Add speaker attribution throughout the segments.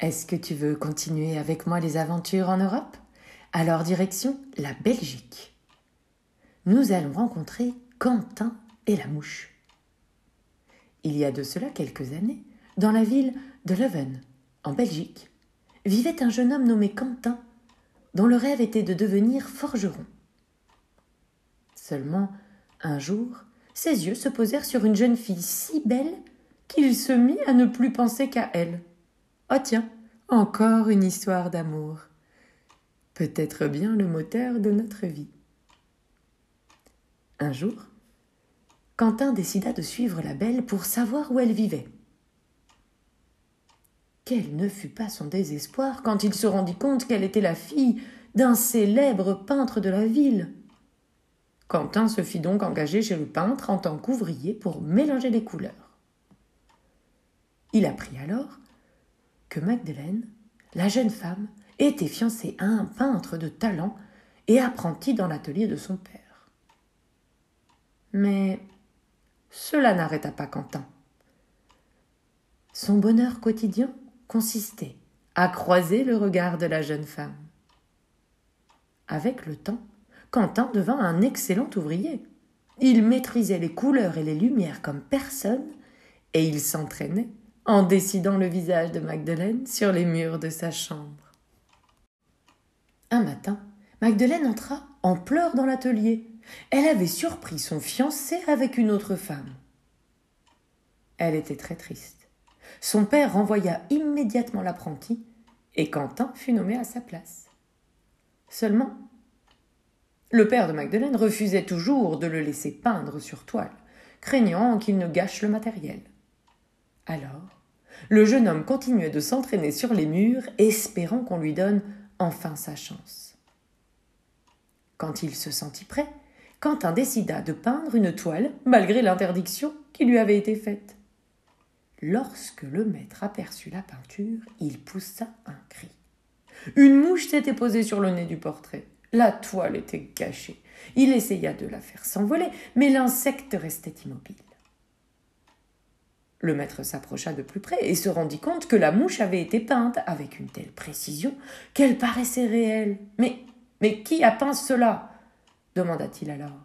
Speaker 1: Est-ce que tu veux continuer avec moi les aventures en Europe? Alors direction la Belgique. Nous allons rencontrer Quentin et la mouche. Il y a de cela quelques années, dans la ville de Leuven, en Belgique, vivait un jeune homme nommé Quentin, dont le rêve était de devenir forgeron. Seulement, un jour, ses yeux se posèrent sur une jeune fille si belle qu'il se mit à ne plus penser qu'à elle. Oh tiens, encore une histoire d'amour. Peut-être bien le moteur de notre vie. Un jour, Quentin décida de suivre la belle pour savoir où elle vivait. Quel ne fut pas son désespoir quand il se rendit compte qu'elle était la fille d'un célèbre peintre de la ville. Quentin se fit donc engager chez le peintre en tant qu'ouvrier pour mélanger les couleurs. Il apprit alors que Magdeleine, la jeune femme, était fiancée à un peintre de talent et apprentie dans l'atelier de son père. Mais cela n'arrêta pas Quentin. Son bonheur quotidien consistait à croiser le regard de la jeune femme. Avec le temps, Quentin devint un excellent ouvrier. Il maîtrisait les couleurs et les lumières comme personne, et il s'entraînait en décidant le visage de Magdeleine sur les murs de sa chambre. Un matin, Magdeleine entra en pleurs dans l'atelier. Elle avait surpris son fiancé avec une autre femme. Elle était très triste. Son père renvoya immédiatement l'apprenti et Quentin fut nommé à sa place. Seulement, le père de Magdeleine refusait toujours de le laisser peindre sur toile, craignant qu'il ne gâche le matériel. Alors, le jeune homme continuait de s'entraîner sur les murs, espérant qu'on lui donne enfin sa chance. Quand il se sentit prêt, Quentin décida de peindre une toile malgré l'interdiction qui lui avait été faite. Lorsque le maître aperçut la peinture, il poussa un cri. Une mouche s'était posée sur le nez du portrait. La toile était gâchée. Il essaya de la faire s'envoler, mais l'insecte restait immobile. Le maître s'approcha de plus près et se rendit compte que la mouche avait été peinte avec une telle précision qu'elle paraissait réelle. Mais, mais qui a peint cela? demanda-t-il alors.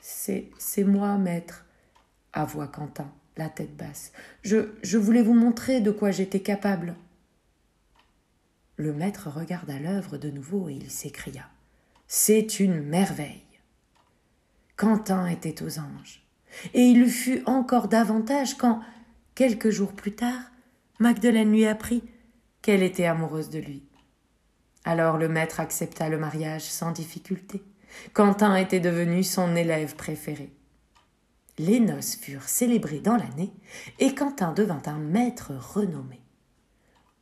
Speaker 1: C'est, c'est moi, maître, avoua Quentin la tête basse. Je, je voulais vous montrer de quoi j'étais capable. Le maître regarda l'œuvre de nouveau et il s'écria. C'est une merveille. Quentin était aux anges, et il le fut encore davantage quand, quelques jours plus tard, Magdeleine lui apprit qu'elle était amoureuse de lui. Alors le maître accepta le mariage sans difficulté. Quentin était devenu son élève préféré. Les noces furent célébrées dans l'année et Quentin devint un maître renommé.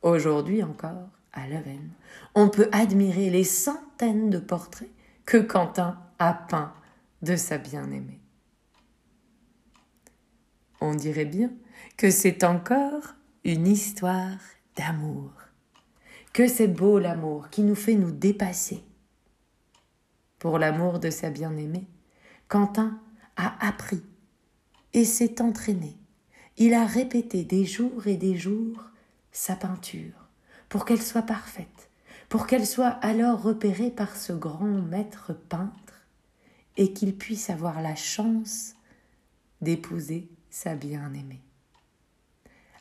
Speaker 1: Aujourd'hui encore, à Leuven, on peut admirer les centaines de portraits que Quentin a peints de sa bien-aimée. On dirait bien que c'est encore une histoire d'amour, que c'est beau l'amour qui nous fait nous dépasser. Pour l'amour de sa bien-aimée, Quentin a appris et s'est entraîné. Il a répété des jours et des jours sa peinture pour qu'elle soit parfaite, pour qu'elle soit alors repérée par ce grand maître peintre et qu'il puisse avoir la chance d'épouser sa bien-aimée.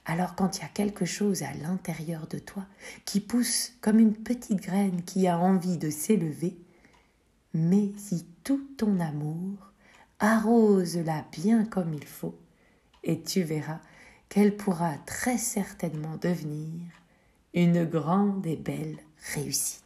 Speaker 1: Alors quand il y a quelque chose à l'intérieur de toi qui pousse comme une petite graine qui a envie de s'élever, mets-y tout ton amour arrose-la bien comme il faut, et tu verras qu'elle pourra très certainement devenir une grande et belle réussite.